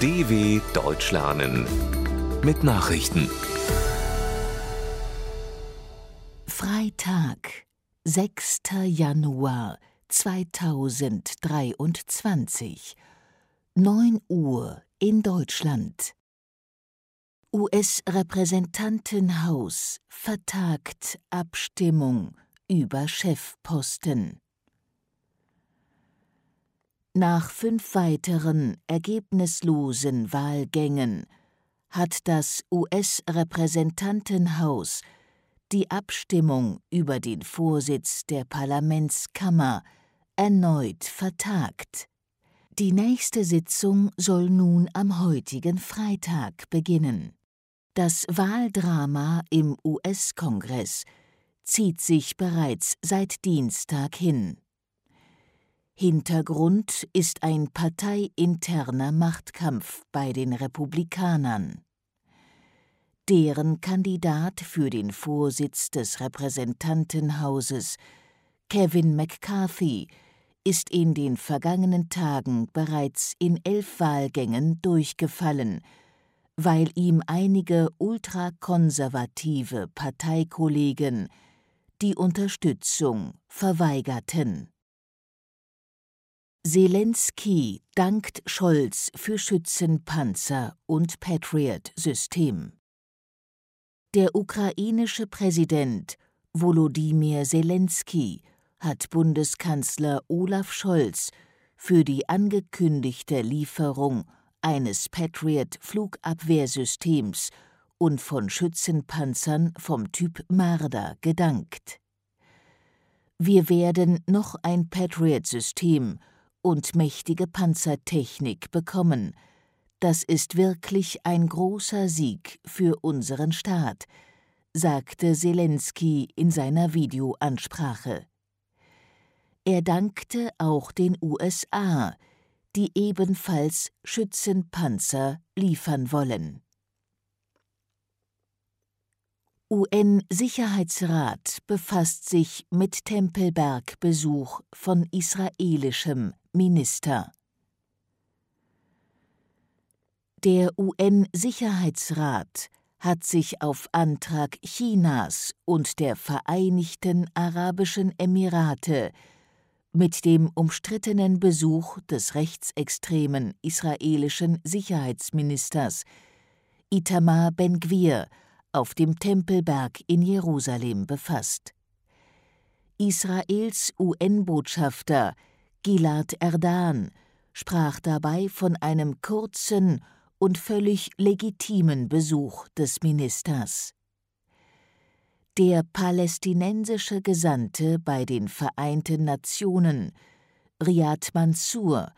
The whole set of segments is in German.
DW Deutsch lernen mit Nachrichten. Freitag, 6. Januar 2023, 9 Uhr in Deutschland. US-Repräsentantenhaus vertagt Abstimmung über Chefposten. Nach fünf weiteren ergebnislosen Wahlgängen hat das US-Repräsentantenhaus die Abstimmung über den Vorsitz der Parlamentskammer erneut vertagt. Die nächste Sitzung soll nun am heutigen Freitag beginnen. Das Wahldrama im US-Kongress zieht sich bereits seit Dienstag hin. Hintergrund ist ein parteiinterner Machtkampf bei den Republikanern. Deren Kandidat für den Vorsitz des Repräsentantenhauses, Kevin McCarthy, ist in den vergangenen Tagen bereits in elf Wahlgängen durchgefallen, weil ihm einige ultrakonservative Parteikollegen die Unterstützung verweigerten. Zelensky dankt Scholz für Schützenpanzer und Patriot-System. Der ukrainische Präsident Volodymyr Zelensky hat Bundeskanzler Olaf Scholz für die angekündigte Lieferung eines Patriot-Flugabwehrsystems und von Schützenpanzern vom Typ Marder gedankt. Wir werden noch ein Patriot-System und mächtige Panzertechnik bekommen. Das ist wirklich ein großer Sieg für unseren Staat, sagte Zelensky in seiner Videoansprache. Er dankte auch den USA, die ebenfalls Schützenpanzer liefern wollen. UN-Sicherheitsrat befasst sich mit Tempelberg-Besuch von israelischem Minister. Der UN-Sicherheitsrat hat sich auf Antrag Chinas und der Vereinigten Arabischen Emirate mit dem umstrittenen Besuch des rechtsextremen israelischen Sicherheitsministers Itamar Ben-Gvir auf dem Tempelberg in Jerusalem befasst. Israels UN-Botschafter Gilad Erdan sprach dabei von einem kurzen und völlig legitimen Besuch des Ministers. Der palästinensische Gesandte bei den Vereinten Nationen, Riyad Mansour,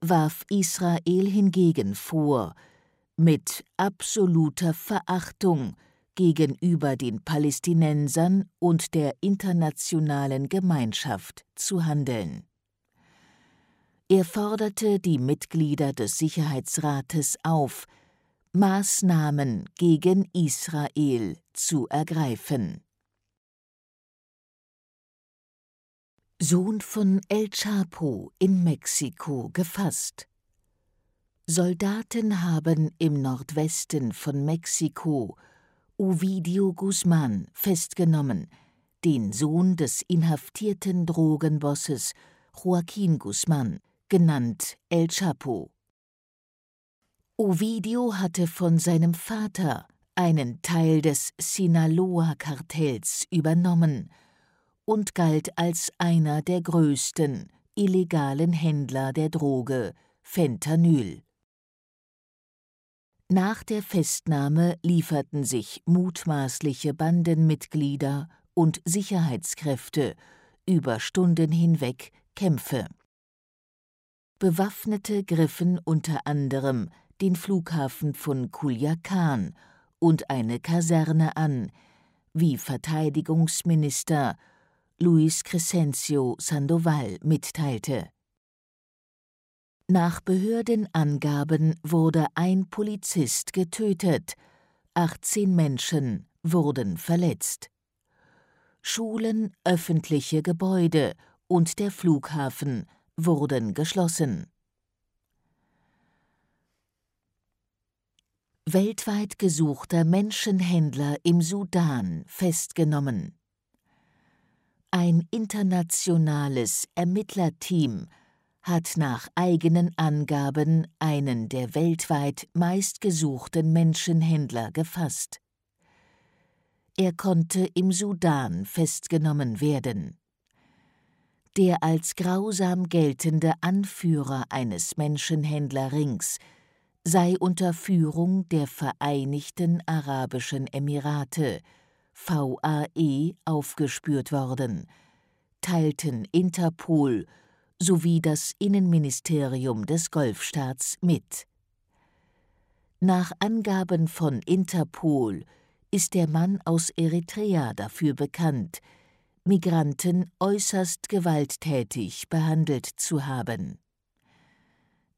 warf Israel hingegen vor, mit absoluter Verachtung gegenüber den Palästinensern und der internationalen Gemeinschaft zu handeln. Er forderte die Mitglieder des Sicherheitsrates auf, Maßnahmen gegen Israel zu ergreifen. Sohn von El Chapo in Mexiko gefasst. Soldaten haben im Nordwesten von Mexiko Ovidio Guzman festgenommen, den Sohn des inhaftierten Drogenbosses Joaquin Guzman, genannt El Chapo. Ovidio hatte von seinem Vater einen Teil des Sinaloa-Kartells übernommen und galt als einer der größten illegalen Händler der Droge Fentanyl. Nach der Festnahme lieferten sich mutmaßliche Bandenmitglieder und Sicherheitskräfte über Stunden hinweg Kämpfe. Bewaffnete griffen unter anderem den Flughafen von Culiacan und eine Kaserne an, wie Verteidigungsminister Luis Crescencio Sandoval mitteilte. Nach Behördenangaben wurde ein Polizist getötet, 18 Menschen wurden verletzt. Schulen, öffentliche Gebäude und der Flughafen wurden geschlossen. weltweit gesuchter Menschenhändler im Sudan festgenommen. Ein internationales Ermittlerteam hat nach eigenen Angaben einen der weltweit meistgesuchten Menschenhändler gefasst. Er konnte im Sudan festgenommen werden. Der als grausam geltende Anführer eines Menschenhändlerrings sei unter Führung der Vereinigten Arabischen Emirate VAE aufgespürt worden, teilten Interpol sowie das Innenministerium des Golfstaats mit. Nach Angaben von Interpol ist der Mann aus Eritrea dafür bekannt, Migranten äußerst gewalttätig behandelt zu haben.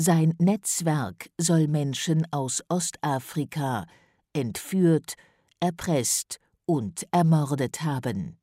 Sein Netzwerk soll Menschen aus Ostafrika entführt, erpresst und ermordet haben.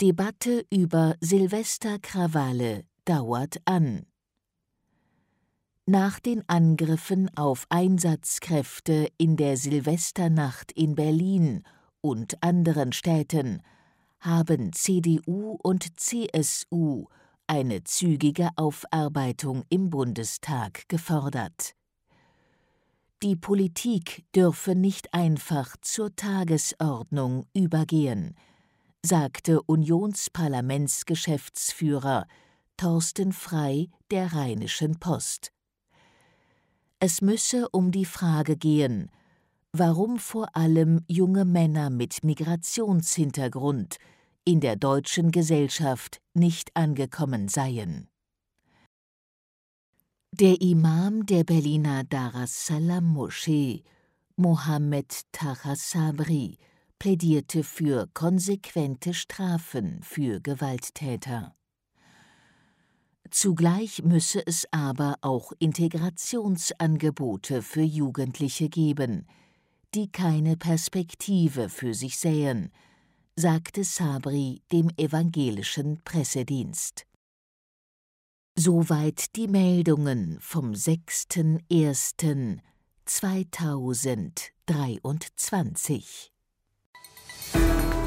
Debatte über Silvesterkrawalle dauert an. Nach den Angriffen auf Einsatzkräfte in der Silvesternacht in Berlin und anderen Städten haben CDU und CSU eine zügige Aufarbeitung im Bundestag gefordert. Die Politik dürfe nicht einfach zur Tagesordnung übergehen, sagte Unionsparlamentsgeschäftsführer Thorsten Frei der Rheinischen Post. Es müsse um die Frage gehen, warum vor allem junge Männer mit Migrationshintergrund in der deutschen Gesellschaft nicht angekommen seien. Der Imam der Berliner Daras Salam Moschee, Mohammed Taha Sabri, plädierte für konsequente Strafen für Gewalttäter. Zugleich müsse es aber auch Integrationsangebote für Jugendliche geben, die keine Perspektive für sich sähen, sagte Sabri dem evangelischen Pressedienst. Soweit die Meldungen vom 6.01.2023